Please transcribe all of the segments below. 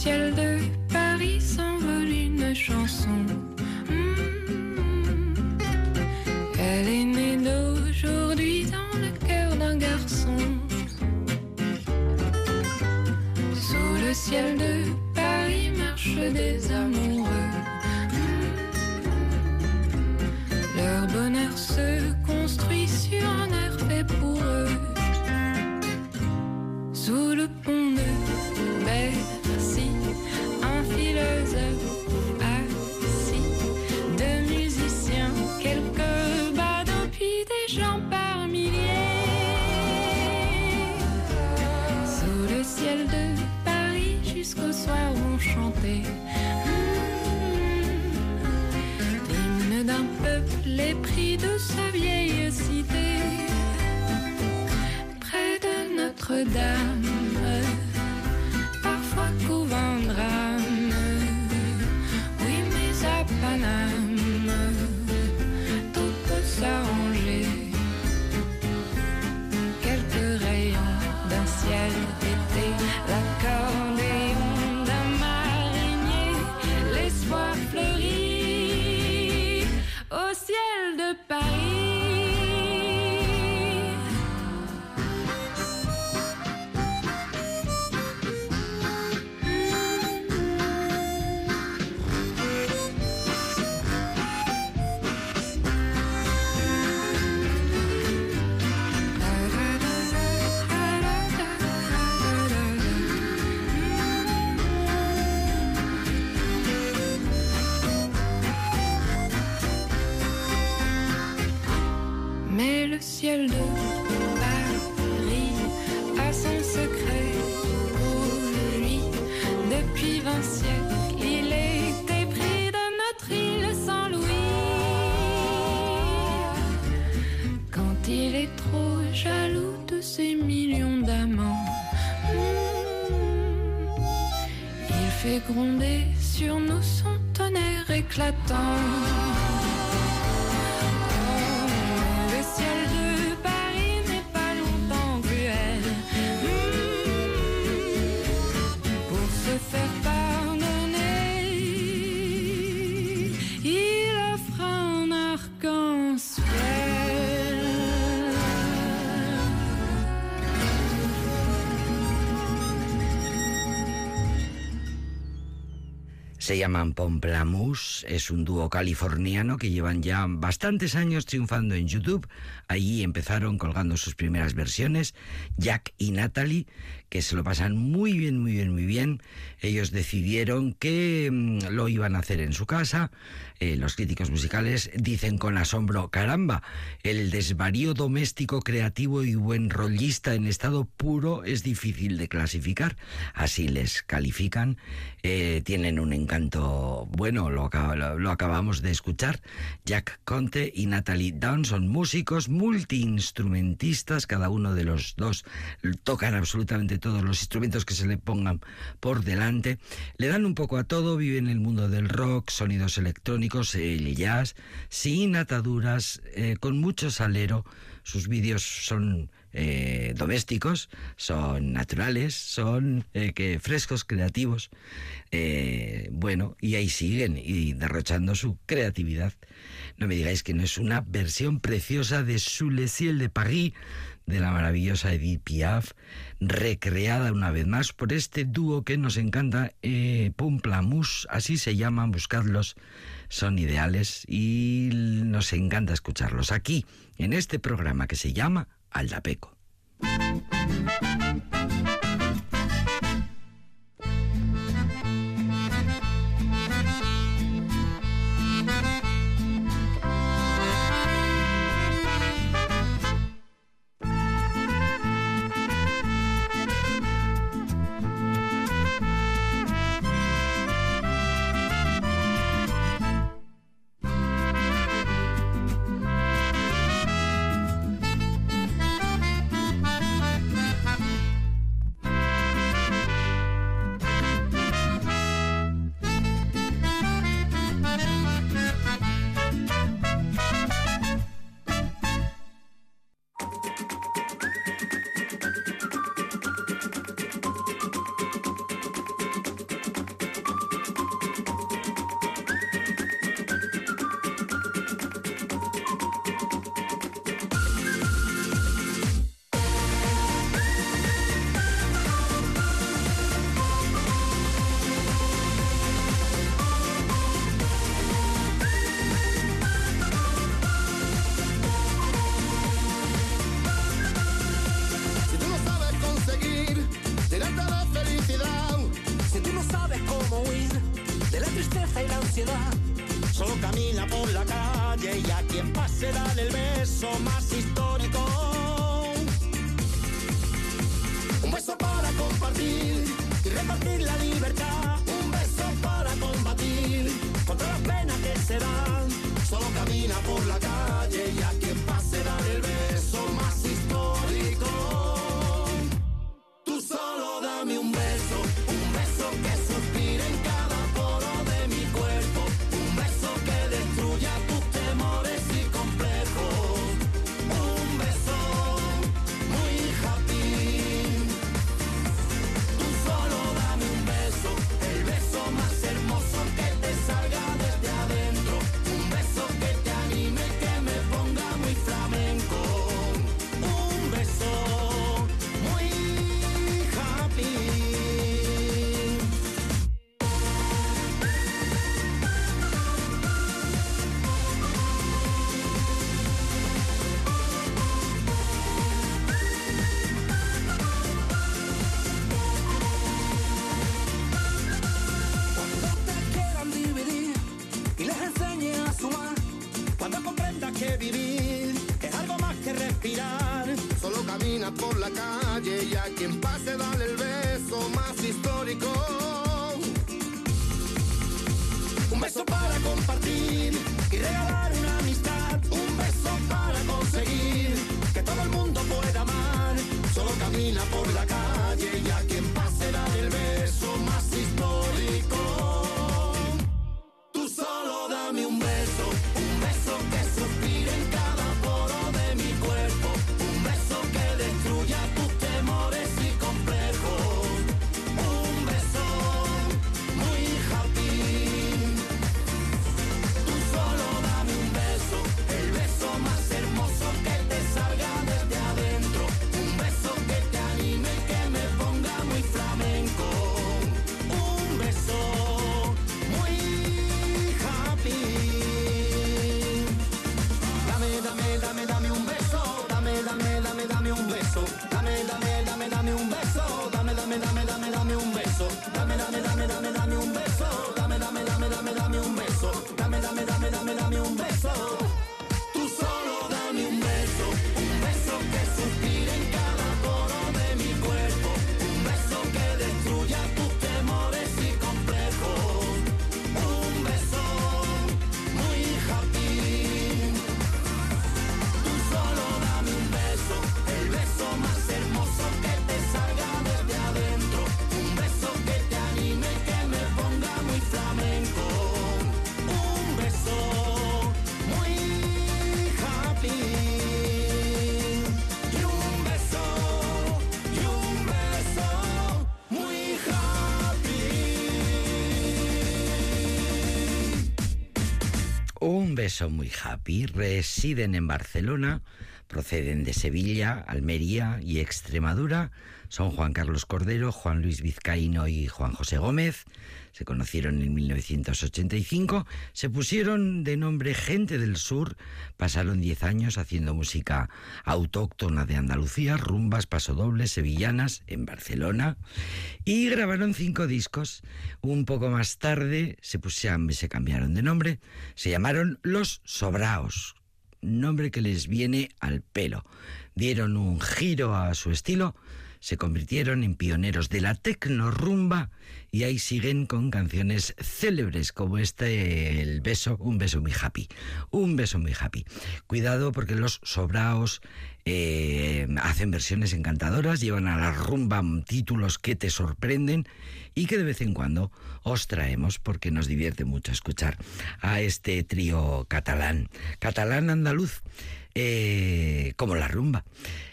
ciel de Se llaman Pomplamoose, es un dúo californiano que llevan ya bastantes años triunfando en YouTube. Allí empezaron colgando sus primeras versiones, Jack y Natalie, que se lo pasan muy bien, muy bien, muy bien. Ellos decidieron que mm, lo iban a hacer en su casa. Eh, los críticos musicales dicen con asombro, caramba, el desvarío doméstico, creativo y buen rollista en estado puro es difícil de clasificar. Así les califican. Eh, tienen un encanto bueno, lo, acaba- lo- lo acabamos de escuchar. Jack Conte y Natalie Down son músicos multiinstrumentistas, cada uno de los dos tocan absolutamente todos los instrumentos que se le pongan por delante. Le dan un poco a todo, viven en el mundo del rock, sonidos electrónicos, el jazz, sin ataduras, eh, con mucho salero. Sus vídeos son eh, domésticos, son naturales, son eh, que frescos, creativos. Eh, bueno, y ahí siguen y derrochando su creatividad. No me digáis que no es una versión preciosa de Sous le ciel de Paris de la maravillosa Edith Piaf, recreada una vez más por este dúo que nos encanta, eh, Pumplamus, así se llaman, buscadlos, son ideales y nos encanta escucharlos aquí, en este programa que se llama Aldapeco. Dame, dame, dame, un Beso muy happy. Residen en Barcelona, proceden de Sevilla, Almería y Extremadura. Son Juan Carlos Cordero, Juan Luis Vizcaíno y Juan José Gómez. Se conocieron en 1985. Se pusieron de nombre Gente del Sur. Pasaron 10 años haciendo música autóctona de Andalucía, rumbas, pasodobles, sevillanas en Barcelona. Y grabaron cinco discos. Un poco más tarde se, pusieron, se cambiaron de nombre. Se llamaron Los Sobraos nombre que les viene al pelo. Dieron un giro a su estilo, se convirtieron en pioneros de la tecnorumba y ahí siguen con canciones célebres como este El beso, un beso muy happy, un beso muy happy. Cuidado porque los sobraos eh, hacen versiones encantadoras, llevan a la rumba títulos que te sorprenden y que de vez en cuando os traemos porque nos divierte mucho escuchar a este trío catalán, catalán andaluz, eh, como la rumba.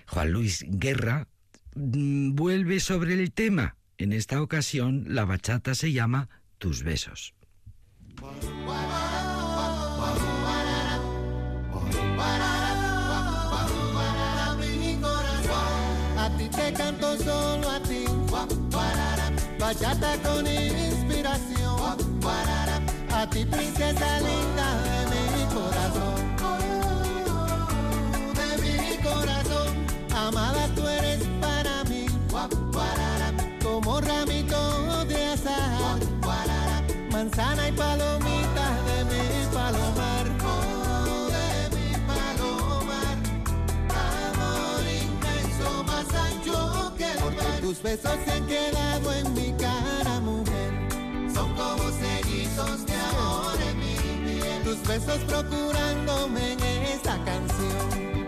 Juan Luis Guerra vuelve sobre el tema. En esta ocasión la bachata se llama Tus besos. A ti te canto solo a ti. Bachata con inspiración. A ti princesa linda de mi corazón. De mi corazón. manzana y palomitas de mi palomar. Oh, mi palomar, amor inmenso más ancho que el Tus besos se han quedado en mi cara, mujer. Son como cerizos de amor en mi piel. Tus besos procurándome en esta canción.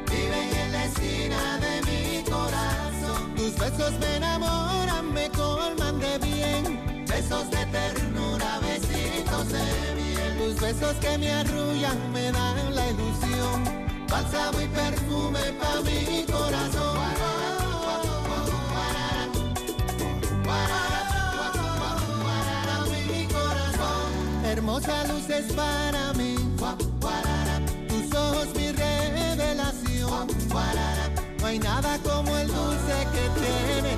Viven en la esquina de mi corazón. Tus besos me enamoran, me colman de bien. Besos de ternura tus besos que me arrullan me dan la ilusión. Bálsamo y perfume pa' mi corazón. Hermosa luz es para mí. Tus ojos mi revelación. No hay nada. Como el dulce que tiene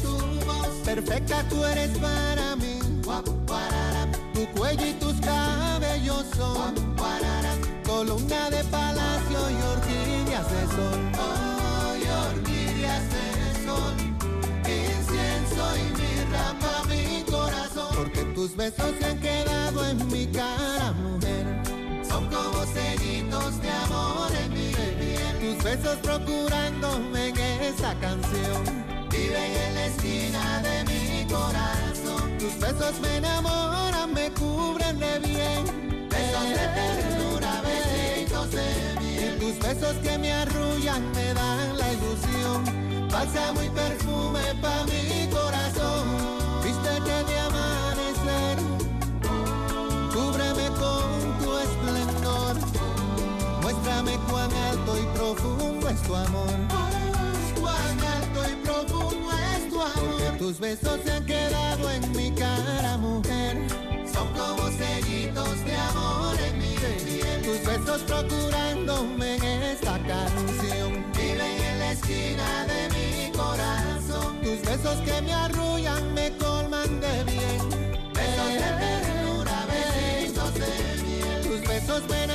tu voz. Perfecta tú eres para mí. Tu cuello y tus cabellos son columna de palacio y orquídeas de sol. Incienso y mirra pa' mi corazón. Porque tus besos se han quedado en mi cara, mujer. Son como sellitos de amor en mi piel. Tus besos procurándome en esa canción. Viven en la esquina de besos me enamoran, me cubren de bien. Besos de ternura, besitos de Y miel. tus besos que me arrullan me dan la ilusión. Bálsamo y perfume pa' mi corazón. Vístete de amanecer, cúbreme con tu esplendor. Muéstrame cuán alto y profundo es tu amor. Tus besos se han quedado en mi cara, mujer. Son como sellitos de amor en mi piel. Tus besos procurándome esta canción. Viven en la esquina de mi corazón. Tus besos que me arrullan, me colman de bien. Besos de ternura, besitos de miel. Tus besos me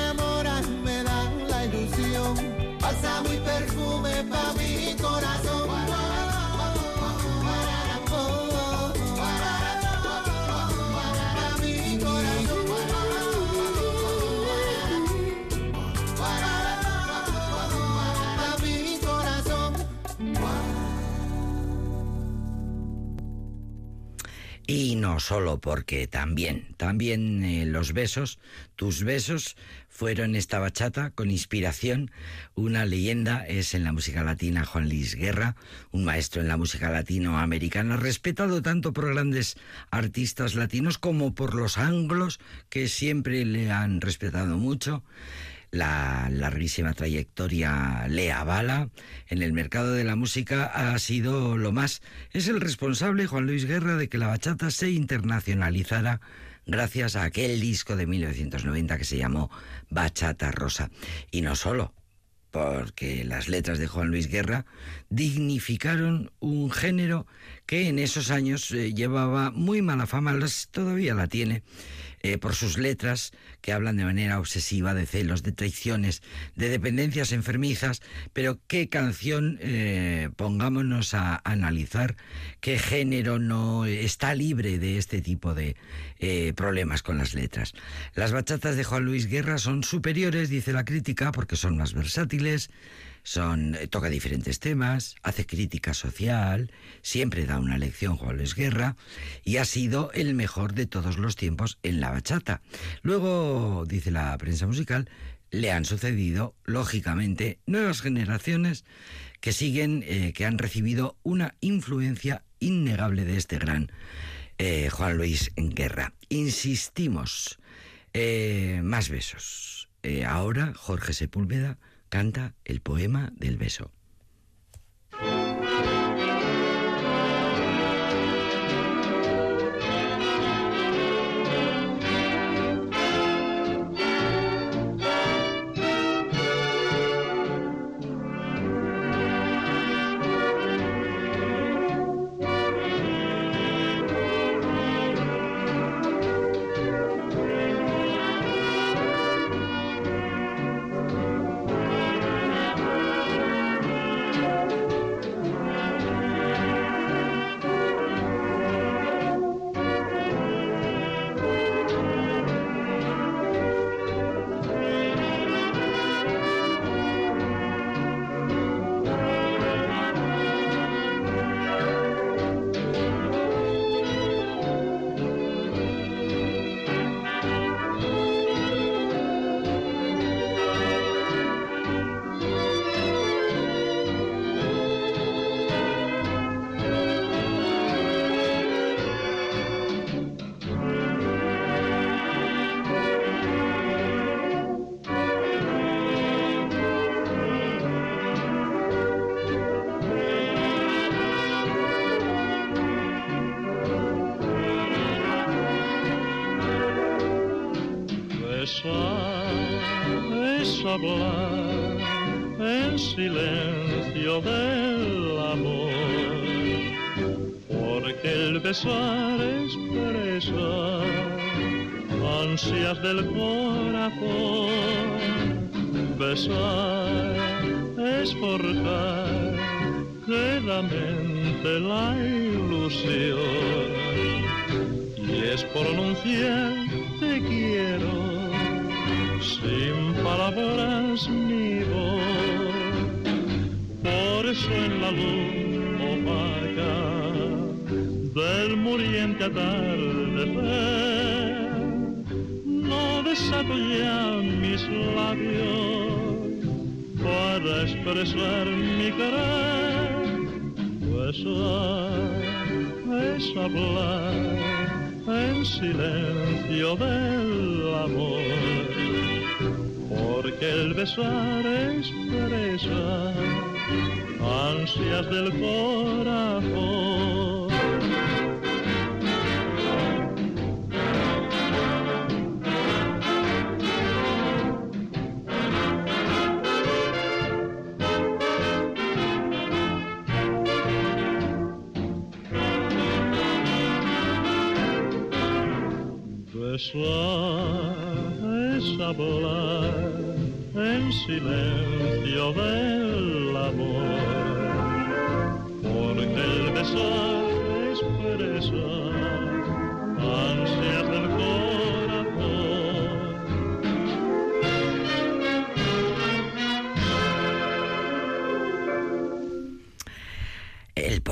Y no solo porque también, también eh, los besos, tus besos fueron esta bachata con inspiración. Una leyenda es en la música latina Juan Luis Guerra, un maestro en la música latinoamericana, respetado tanto por grandes artistas latinos como por los anglos que siempre le han respetado mucho la larguísima trayectoria le avala. En el mercado de la música ha sido lo más. Es el responsable, Juan Luis Guerra, de que la bachata se internacionalizara gracias a aquel disco de 1990 que se llamó Bachata Rosa. Y no solo, porque las letras de Juan Luis Guerra dignificaron un género que en esos años eh, llevaba muy mala fama, todavía la tiene, eh, por sus letras que hablan de manera obsesiva de celos, de traiciones, de dependencias enfermizas, pero qué canción, eh, pongámonos a analizar, qué género no está libre de este tipo de eh, problemas con las letras. Las bachatas de Juan Luis Guerra son superiores, dice la crítica, porque son más versátiles, son, eh, toca diferentes temas, hace crítica social, siempre da una lección Juan Luis Guerra y ha sido el mejor de todos los tiempos en la bachata. Luego, dice la prensa musical, le han sucedido, lógicamente, nuevas generaciones que siguen, eh, que han recibido una influencia innegable de este gran eh, Juan Luis Guerra. Insistimos, más besos. Ahora Jorge Sepúlveda canta el poema del beso. Para expresar mi querer. Pues es hablar en silencio del amor, porque el besar expresa ansias del corazón. Besar es en silencio del amor, porque el besar expresa ansias del corazón.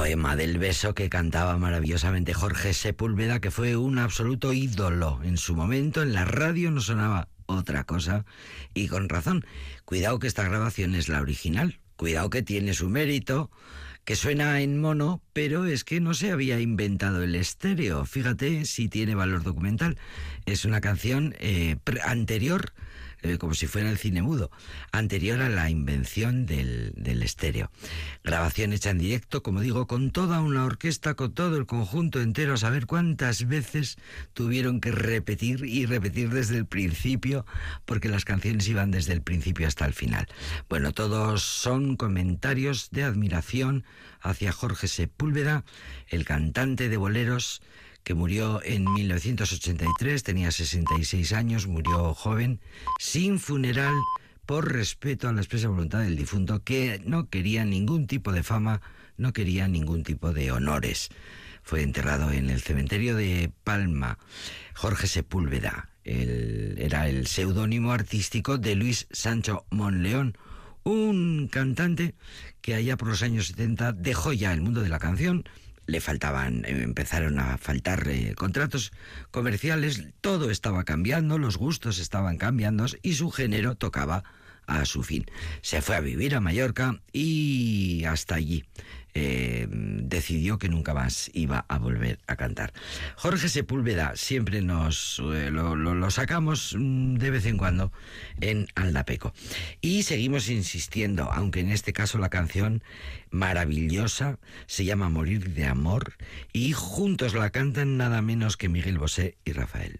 Poema del beso que cantaba maravillosamente Jorge Sepúlveda, que fue un absoluto ídolo en su momento. En la radio no sonaba otra cosa y con razón. Cuidado que esta grabación es la original. Cuidado que tiene su mérito, que suena en mono, pero es que no se había inventado el estéreo. Fíjate si tiene valor documental. Es una canción eh, anterior eh, como si fuera el cine mudo, anterior a la invención del, del estéreo. Grabación hecha en directo, como digo, con toda una orquesta, con todo el conjunto entero, a saber cuántas veces tuvieron que repetir y repetir desde el principio, porque las canciones iban desde el principio hasta el final. Bueno, todos son comentarios de admiración hacia Jorge Sepúlveda, el cantante de boleros que murió en 1983, tenía 66 años, murió joven, sin funeral, por respeto a la expresa voluntad del difunto, que no quería ningún tipo de fama, no quería ningún tipo de honores. Fue enterrado en el cementerio de Palma. Jorge Sepúlveda era el seudónimo artístico de Luis Sancho Monleón, un cantante que allá por los años 70 dejó ya el mundo de la canción, le faltaban, eh, empezaron a faltar eh, contratos comerciales, todo estaba cambiando, los gustos estaban cambiando y su género tocaba a su fin. Se fue a vivir a Mallorca y hasta allí eh, decidió que nunca más iba a volver a cantar. Jorge Sepúlveda siempre nos eh, lo, lo- sacamos mm, de vez en cuando en Aldapeco. Y seguimos insistiendo, aunque en este caso la canción maravillosa se llama Morir de Amor y juntos la cantan nada menos que Miguel Bosé y Rafael.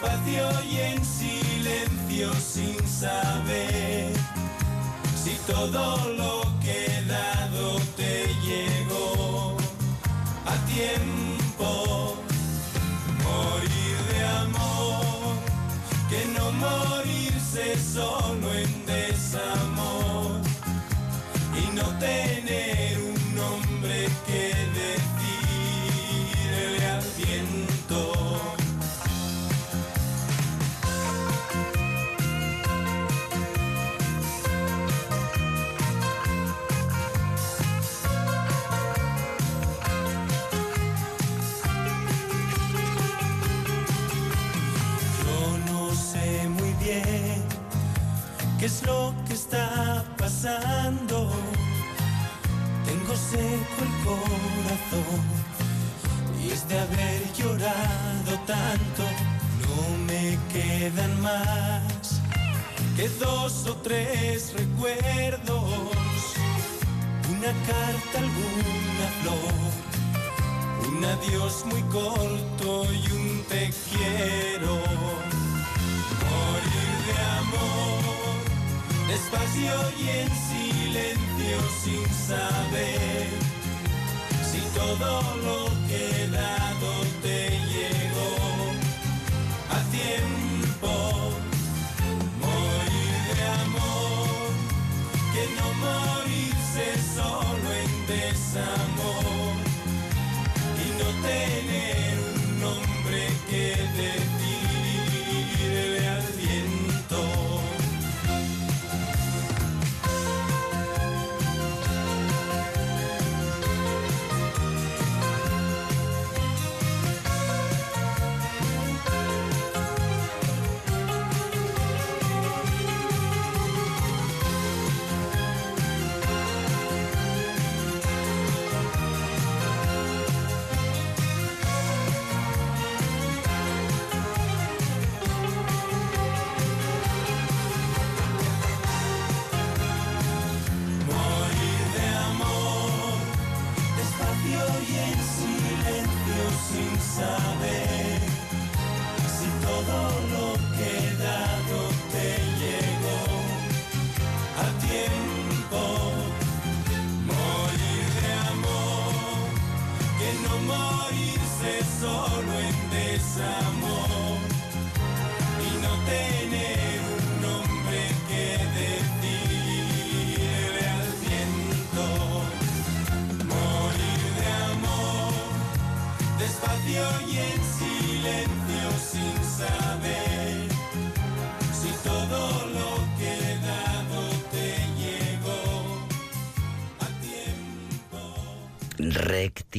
despacio y en silencio sin saber si todo lo que he dado te llegó a tiempo. Morir de amor, que no morirse solo en desamor y no tener un nombre que pasando? Tengo seco el corazón y es de haber llorado tanto. No me quedan más que dos o tres recuerdos, una carta, alguna flor, un adiós muy corto y un te quiero. Morir de amor, despacio y en silencio sin saber si todo lo que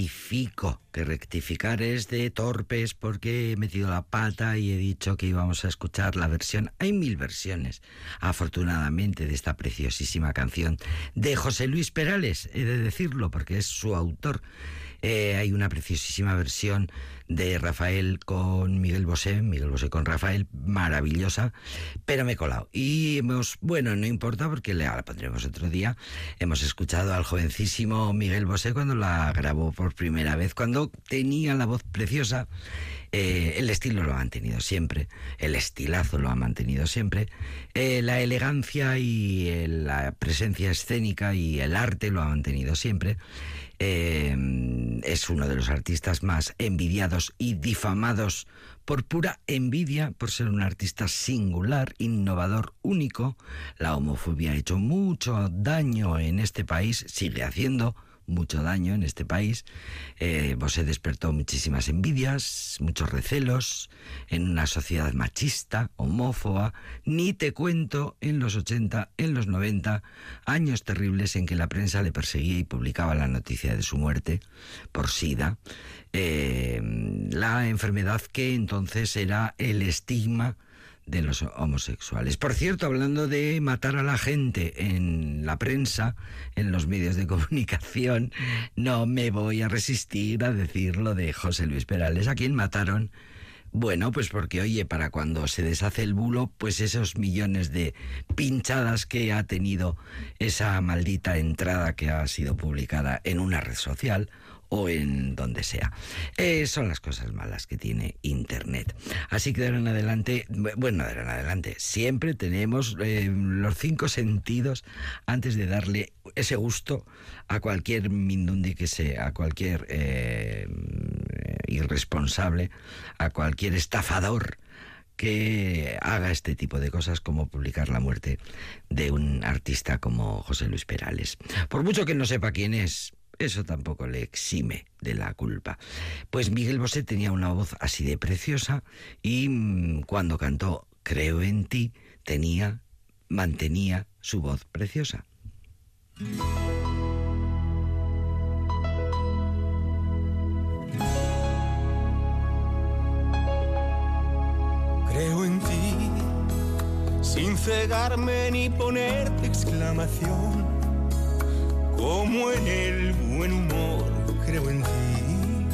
Rectifico, que rectificar es de torpes porque he metido la pata y he dicho que íbamos a escuchar la versión. Hay mil versiones, afortunadamente, de esta preciosísima canción de José Luis Perales, he de decirlo porque es su autor. Eh, hay una preciosísima versión de Rafael con Miguel Bosé, Miguel Bosé con Rafael, maravillosa, pero me he colado. Y hemos, bueno, no importa porque la pondremos otro día. Hemos escuchado al jovencísimo Miguel Bosé cuando la grabó por primera vez, cuando tenía la voz preciosa. Eh, el estilo lo ha mantenido siempre, el estilazo lo ha mantenido siempre, eh, la elegancia y eh, la presencia escénica y el arte lo ha mantenido siempre. Eh, es uno de los artistas más envidiados y difamados por pura envidia, por ser un artista singular, innovador, único. La homofobia ha hecho mucho daño en este país, sigue haciendo mucho daño en este país. Eh, Bosé despertó muchísimas envidias, muchos recelos en una sociedad machista, homófoba. Ni te cuento en los 80, en los 90, años terribles en que la prensa le perseguía y publicaba la noticia de su muerte por SIDA. Eh, la enfermedad que entonces era el estigma de los homosexuales. Por cierto, hablando de matar a la gente en la prensa, en los medios de comunicación, no me voy a resistir a decir lo de José Luis Perales, a quien mataron. Bueno, pues porque, oye, para cuando se deshace el bulo, pues esos millones de pinchadas que ha tenido esa maldita entrada que ha sido publicada en una red social o en donde sea. Eh, son las cosas malas que tiene Internet. Así que de adelante, bueno, de ahora en adelante, siempre tenemos eh, los cinco sentidos antes de darle ese gusto a cualquier mindundi que sea, a cualquier eh, irresponsable, a cualquier estafador que haga este tipo de cosas como publicar la muerte de un artista como José Luis Perales. Por mucho que no sepa quién es, eso tampoco le exime de la culpa. Pues Miguel Bosé tenía una voz así de preciosa y mm, cuando cantó Creo en ti, tenía, mantenía su voz preciosa. Creo en ti, sin cegarme ni ponerte exclamación. Como en el buen humor creo en ti,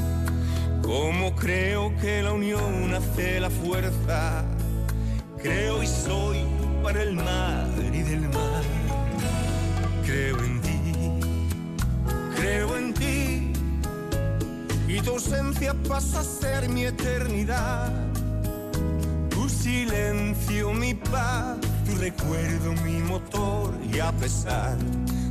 como creo que la unión hace la fuerza, creo y soy para el mar y del mar. Creo en ti, creo en ti, y tu ausencia pasa a ser mi eternidad. Tu silencio, mi paz, tu recuerdo, mi motor, y a pesar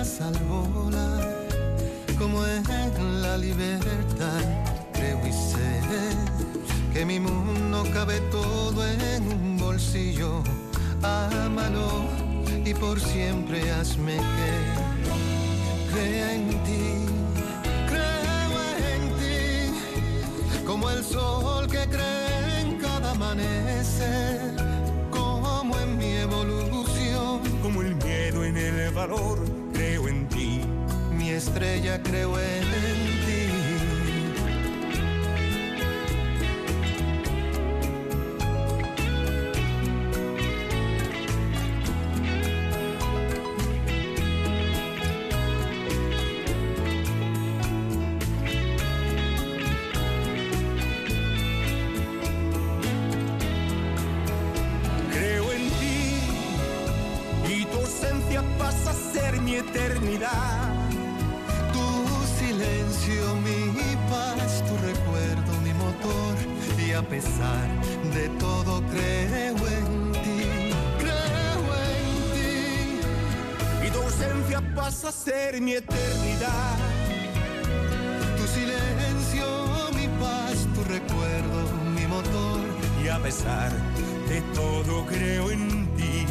Alas al volar, como en la libertad. Creo y sé que mi mundo cabe todo en un bolsillo. Ámalo y por siempre hazme que crea en ti. Creo en ti, como el sol que cree en cada amanecer, como en mi evolución, Como el miedo en el valor, estrella creo en pasa a ser mi eternidad. Tu silencio, mi paz, tu recuerdo, mi motor. Y a pesar de todo creo en ti.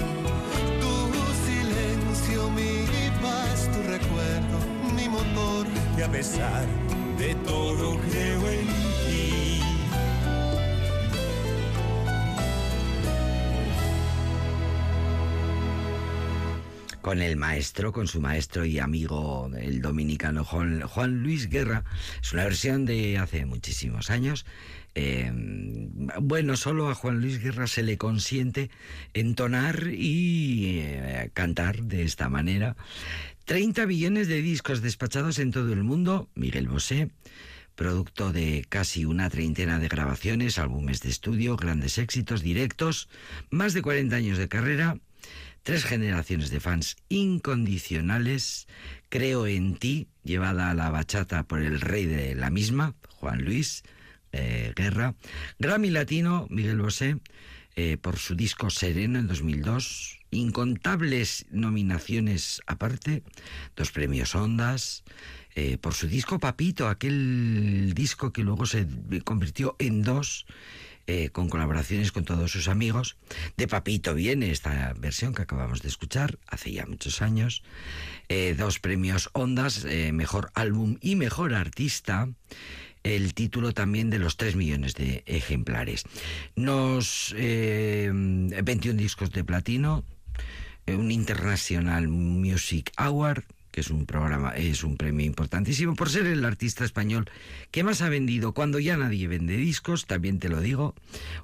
Tu silencio, mi paz, tu recuerdo, mi motor. Y a pesar de todo creo en ti. Con el maestro, con su maestro y amigo, el dominicano Juan, Luis Guerra. Es una versión de hace muchísimos años. Eh, bueno, solo a Juan Luis Guerra se le consiente entonar y eh, cantar de esta manera. 30 billones de discos despachados en todo el mundo, Miguel Bosé, producto de casi una treintena de grabaciones, álbumes de estudio, grandes éxitos directos, más de 40 años de carrera, tres generaciones de fans incondicionales, Creo en ti, llevada a la bachata por el rey de la misma, Juan Luis eh, Guerra, Grammy Latino, Miguel Bosé, eh, por su disco Sereno en 2002, incontables nominaciones aparte, dos premios Ondas, eh, por su disco Papito, aquel disco que luego se convirtió en dos, eh, con colaboraciones con todos sus amigos. De Papito viene esta versión que acabamos de escuchar hace ya muchos años. Eh, dos premios Ondas, eh, mejor álbum y mejor artista. El título también de los 3 millones de ejemplares. Nos eh, 21 discos de platino, un International Music Award, es un programa, es un premio importantísimo por ser el artista español que más ha vendido cuando ya nadie vende discos, también te lo digo,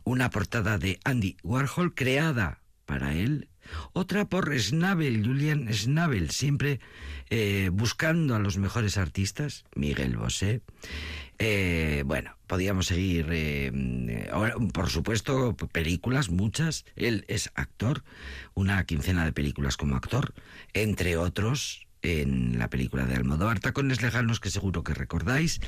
una portada de Andy Warhol creada para él, otra por Schnabel, Julian Schnabel, siempre eh, buscando a los mejores artistas, Miguel Bosé. Eh, bueno, podíamos seguir, eh, por supuesto, películas, muchas. Él es actor, una quincena de películas como actor, entre otros en la película de Almodóvar, Tacones Lejanos, que seguro que recordáis.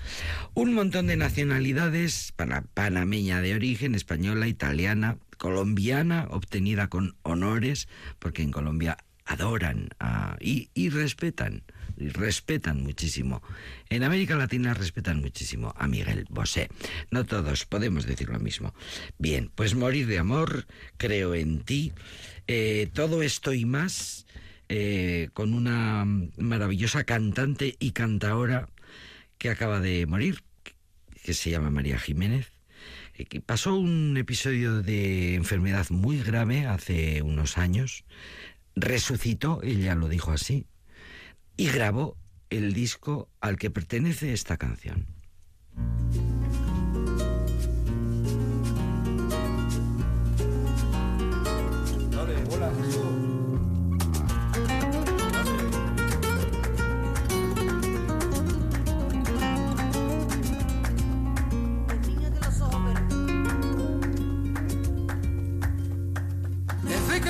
Un montón de nacionalidades, panameña de origen, española, italiana, colombiana, obtenida con honores, porque en Colombia adoran a- y, respetan, respetan muchísimo. En América Latina respetan muchísimo a Miguel Bosé. No todos podemos decir lo mismo. Bien, pues morir de amor, creo en ti, eh, todo esto y más eh, con una maravillosa cantante y cantaora que acaba de morir, que se llama María Jiménez, eh, que pasó un episodio de enfermedad muy grave hace unos años, resucitó, ella lo dijo así, y grabó el disco al que pertenece esta canción.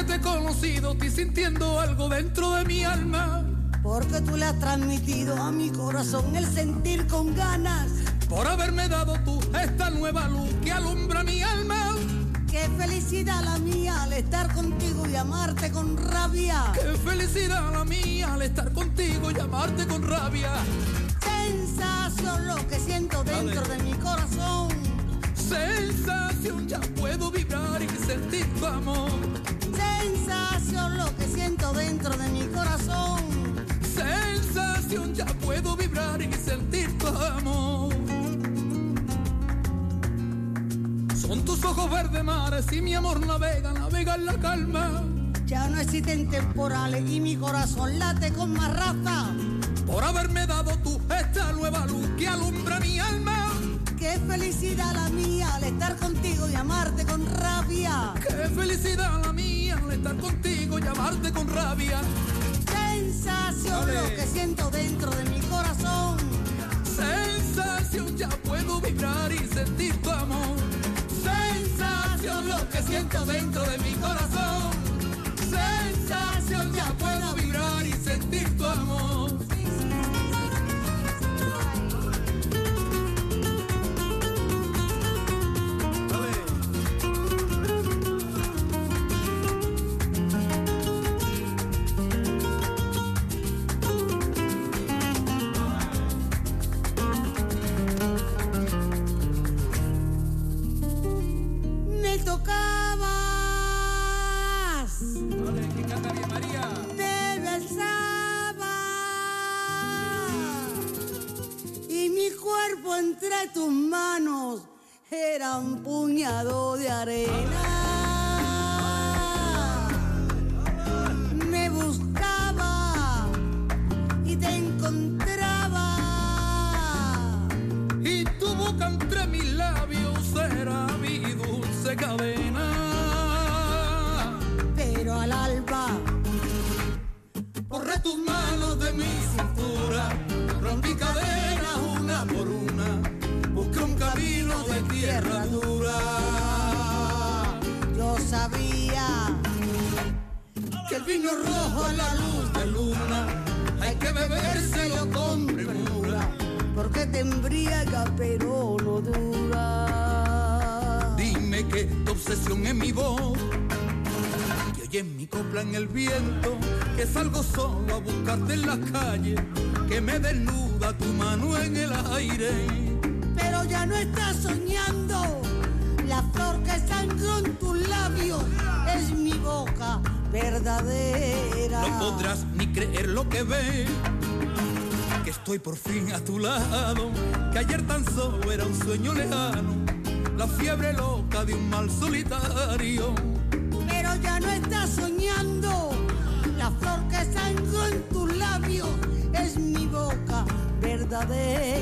Te he conocido, estoy sintiendo algo dentro de mi alma. Porque tú le has transmitido a mi corazón el sentir con ganas. Por haberme dado tú esta nueva luz que alumbra mi alma. Qué felicidad la mía al estar contigo y amarte con rabia. Qué felicidad la mía al estar contigo y amarte con rabia. Sensación lo que siento dentro de mi corazón. Sensación, ya puedo vibrar y sentir tu amor. Dentro de mi corazón. Sensación, ya puedo vibrar y sentir tu amor. Son tus ojos verdes mares y mi amor navega, navega en la calma. Ya no existen temporales y mi corazón late con más raza. Por haberme dado tú esta nueva luz que alumbra mi alma. Qué felicidad la mía al estar contigo y amarte con rabia. Qué felicidad la mía al estar contigo y amarte con rabia. Sensación Dale. lo que siento dentro de mi corazón. Sensación, ya puedo vibrar y sentir tu amor. Sensación, lo que siento dentro de mi corazón. Sensación, ya puedo entre tus manos era un puñado de arena. Vino rojo a la luz de luna, hay que bebérselo con premura. porque te embriaga pero no dura. Dime que tu obsesión es mi voz, que oye mi copla en el viento, que salgo solo a buscarte en la calle, que me desnuda tu mano en el aire. Pero ya no estás soñando, la flor que sangró en tus verdadera. No podrás ni creer lo que ves. Que estoy por fin a tu lado. Que ayer tan solo era un sueño lejano. La fiebre loca de un mal solitario. Pero ya no estás soñando, la flor que sangró en tus labios es mi boca verdadera.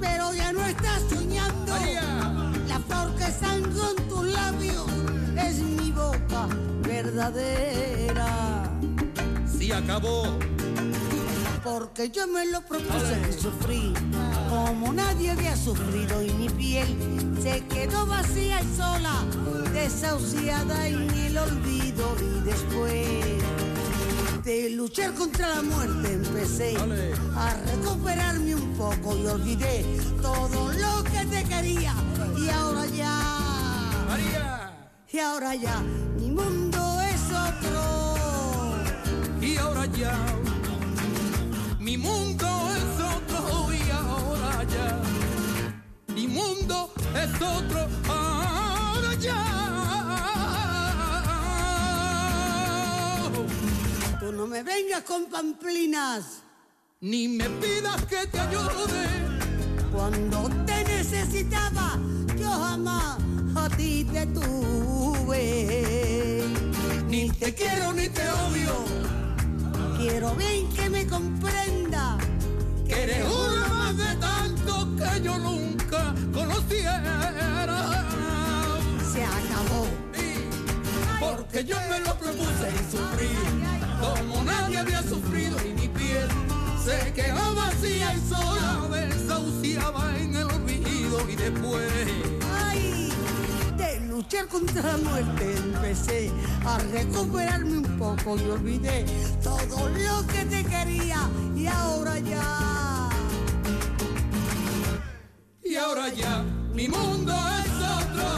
Pero ya no estás soñando. María. La flor que sangró en tus labios es mi boca verdadera. Si acabó. Porque yo me lo propuse y sufrí como nadie había sufrido y mi piel se quedó vacía y sola, desahuciada en el olvido y después De luchar contra la muerte empecé a recuperarme un poco y olvidé todo lo que te quería y ahora ya. María. Y ahora ya, mi mundo es otro. Y ahora ya. Mi mundo es otro y ahora ya. Mi mundo es otro ahora ya. No me vengas con pamplinas Ni me pidas que te ayude. cuando te necesitaba. Yo jamás a ti te tuve. Ni te quiero ni te odio. Quiero bien que me comprenda. Que eres uno más de tanto que yo nunca conociera. Se acabó. Porque yo me lo propuse y sufrí como nadie había sufrido y mi piel se quedó vacía y sola desahuciaba en el olvido y después Ay, de luchar contra la muerte empecé a recuperarme un poco y olvidé todo lo que te quería y ahora ya. y ahora ya mi mundo es otro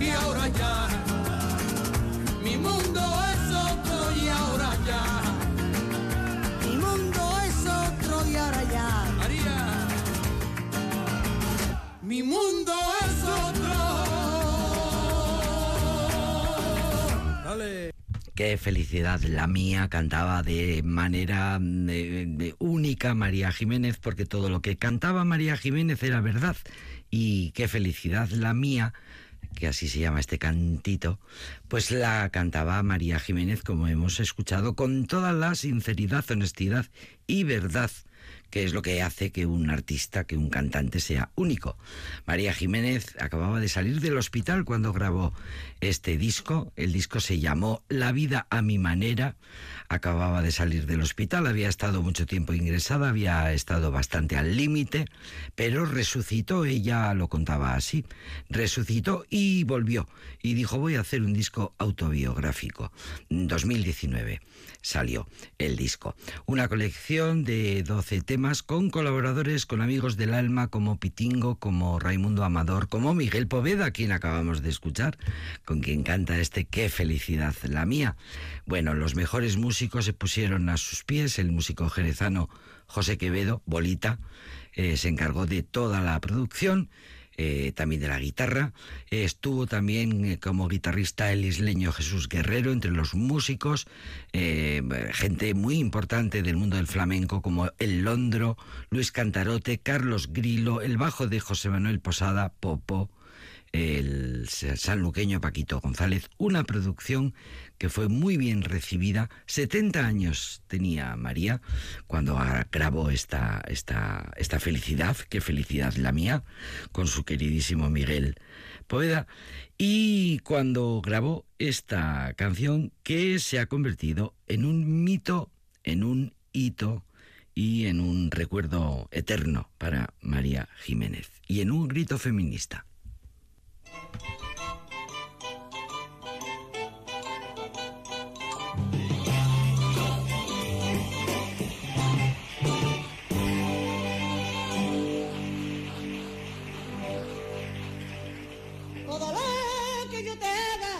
y ahora ya mi mundo Qué felicidad la mía, cantaba de manera mm, de- única María Jiménez, porque todo lo que cantaba María Jiménez era verdad. Y qué felicidad la mía, que así se llama este cantito, pues la cantaba María Jiménez, como hemos escuchado, con toda la sinceridad, honestidad y verdad que es lo que hace que un artista, que un cantante sea único. María Jiménez acababa de salir del hospital cuando grabó este disco. El disco se llamó La vida a mi manera. Acababa de salir del hospital, había estado mucho tiempo ingresada, había estado bastante al límite, pero resucitó, ella lo contaba así, resucitó y volvió y dijo voy a hacer un disco autobiográfico. 2019 salió el disco. Una colección de 12 temas con colaboradores, con amigos del alma como Pitingo, como Raimundo Amador, como Miguel Poveda, quien acabamos de escuchar, con quien canta este Qué felicidad la mía. Bueno, los mejores músicos se pusieron a sus pies, el músico jerezano José Quevedo, Bolita, eh, se encargó de toda la producción eh, también de la guitarra. Estuvo también eh, como guitarrista el isleño Jesús Guerrero entre los músicos, eh, gente muy importante del mundo del flamenco como El Londro, Luis Cantarote, Carlos Grilo, el bajo de José Manuel Posada, Popo, el sanluqueño Paquito González, una producción que fue muy bien recibida. 70 años tenía María cuando grabó esta, esta, esta felicidad, qué felicidad la mía, con su queridísimo Miguel Poveda, y cuando grabó esta canción que se ha convertido en un mito, en un hito y en un recuerdo eterno para María Jiménez, y en un grito feminista. Todo lo que yo te haga,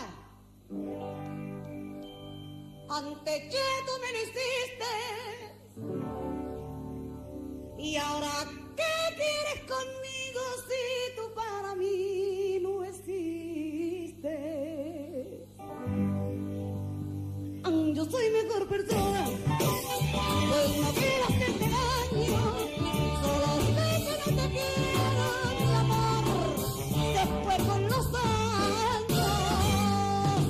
antes que tú me lo hiciste. Y ahora, persona, pues no quiero hacerte daño, solo sé que no te quiero, mi amor. Después con los años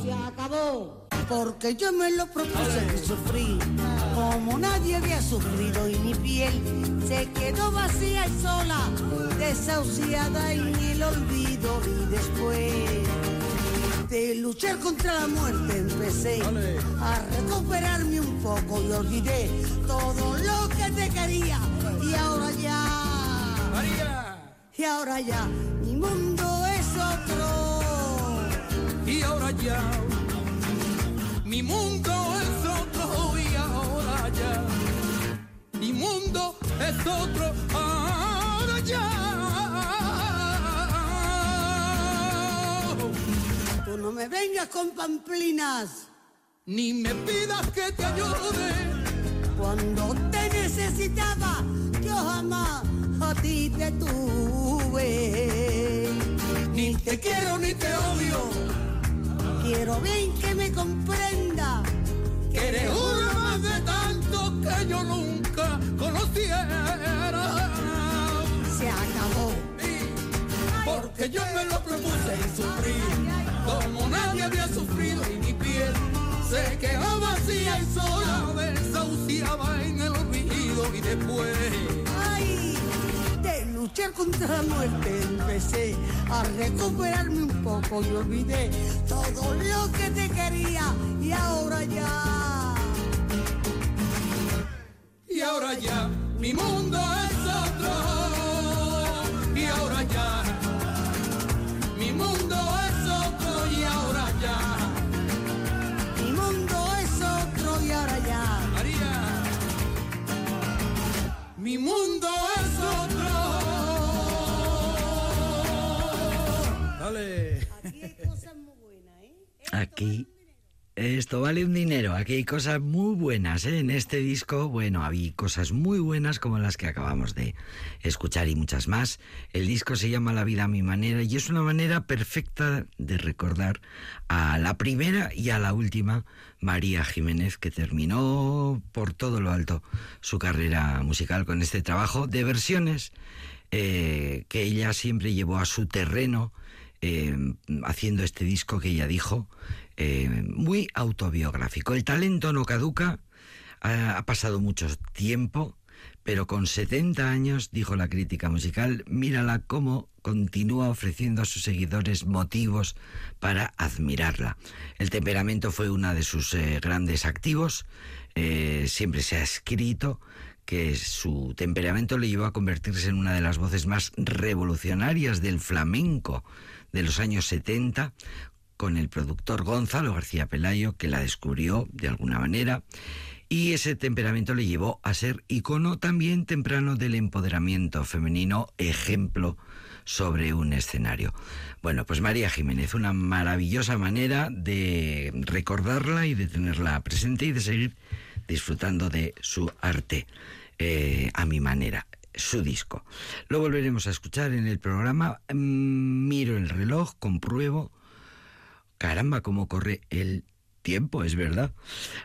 se acabó. Porque yo me lo propuse y sufrí como nadie había sufrido y mi piel se quedó vacía y sola, desahuciada en el olvido y después de luchar contra la muerte empecé a recuperarme un poco y olvidé todo lo que te quería. Y ahora ya y ahora ya mi mundo es otro. Y ahora ya mi mundo es otro. Y ahora ya mi mundo es otro. No me vengas con pamplinas. Ni me pidas que te ayude. Cuando te necesitaba, yo jamás a ti te tuve. Ni te quiero ni te odio. Quiero bien que me comprenda. Que eres una más de tanto que yo nunca conociera. Se acabó. Porque yo me lo propuse y sufrí como nadie había sufrido y mi piel se quedó vacía y sola desahuciaba en el olvido y después Ay, de luchar contra la muerte empecé a recuperarme un poco y olvidé todo lo que te quería y ahora ya. y ahora ya mi mundo es otro y ahora ya mi mundo es mi mundo es otro dale Aquí hay cosas muy buenas, ¿eh? Aquí esto vale un dinero. Aquí hay cosas muy buenas ¿eh? en este disco. Bueno, había cosas muy buenas como las que acabamos de escuchar y muchas más. El disco se llama La vida a mi manera y es una manera perfecta de recordar a la primera y a la última María Jiménez que terminó por todo lo alto su carrera musical con este trabajo de versiones eh, que ella siempre llevó a su terreno eh, haciendo este disco que ella dijo eh, muy autobiográfico. El talento no caduca, ha, pasado mucho tiempo, pero con 70 años, dijo la crítica musical, mírala cómo continúa ofreciendo a sus seguidores motivos para admirarla. El temperamento fue uno de sus eh, grandes activos, eh, siempre se ha escrito que su temperamento le llevó a convertirse en una de las voces más revolucionarias del flamenco de los años 70, con el productor Gonzalo García Pelayo, que la descubrió de alguna manera, y ese temperamento le llevó a ser icono también temprano del empoderamiento femenino, ejemplo sobre un escenario. Bueno, pues María Jiménez, una maravillosa manera de recordarla y de tenerla presente y de seguir disfrutando de su arte eh, a mi manera su disco. Lo volveremos a escuchar en el programa. Mm, Miro el reloj, compruebo. Caramba, cómo corre el tiempo, es verdad.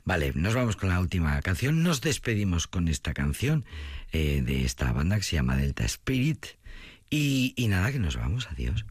Vale, nos vamos con la última canción. Nos despedimos con esta canción eh, de esta banda que se llama Delta Spirit. Y, y nada, que nos vamos. Adiós.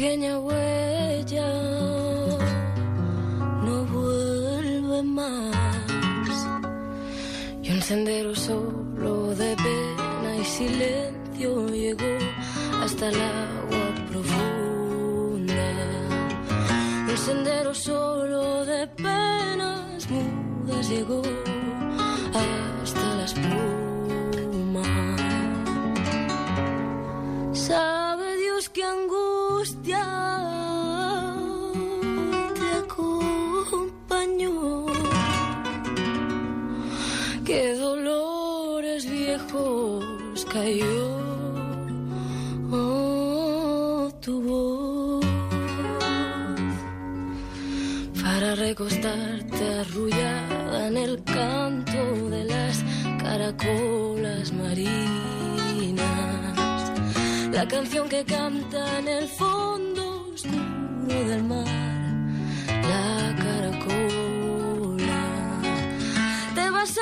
Pequeña huella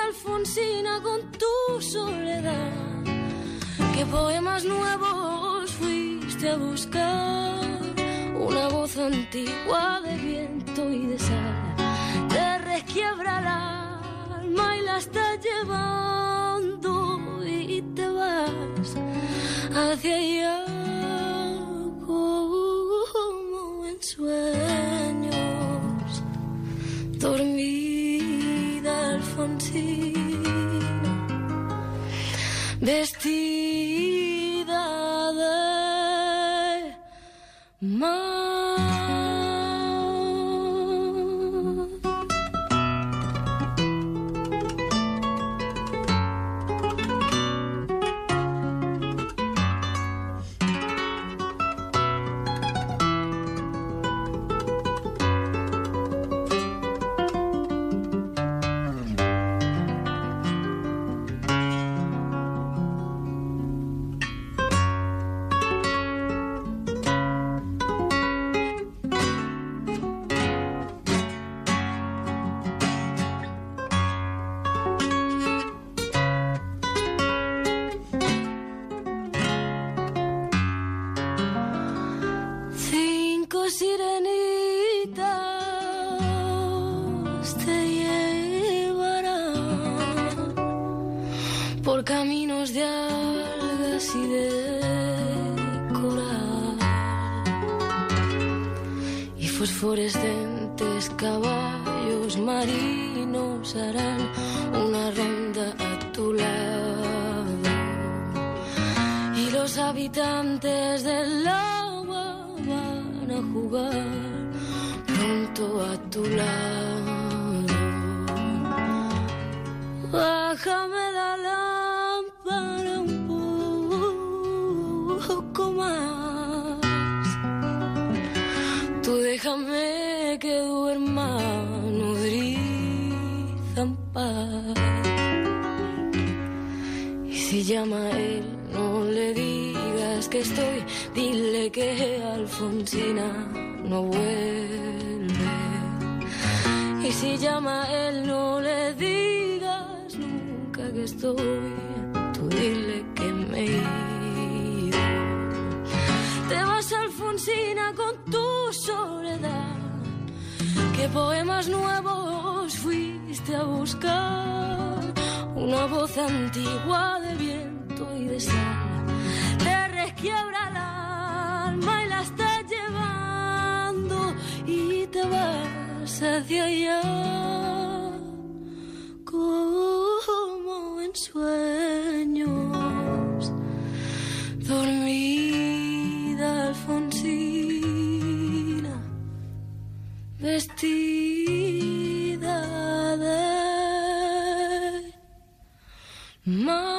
Alfonsina con tu soledad. ¿Qué poemas nuevos fuiste a buscar? Una voz antigua de viento y de sal te resquiebra el alma y la estás llevando y te vas hacia allá como en sueños dormida Alfonsina vestida de mar. Marinos harán una ronda a tu lado y los habitantes del agua van a jugar pronto a tu lado. Bájame llama a él, no le digas que estoy, dile que Alfonsina no vuelve. Y si llama a él, no le digas nunca que estoy, tú dile que me he ido. Te vas Alfonsina con tu soledad. ¿Qué poemas nuevos fuiste a buscar? Una voz antigua de viento y de sal te resquiebra el alma y la estás llevando y te vas hacia allá como en sueños. Dormida Alfonsina vestida Mom.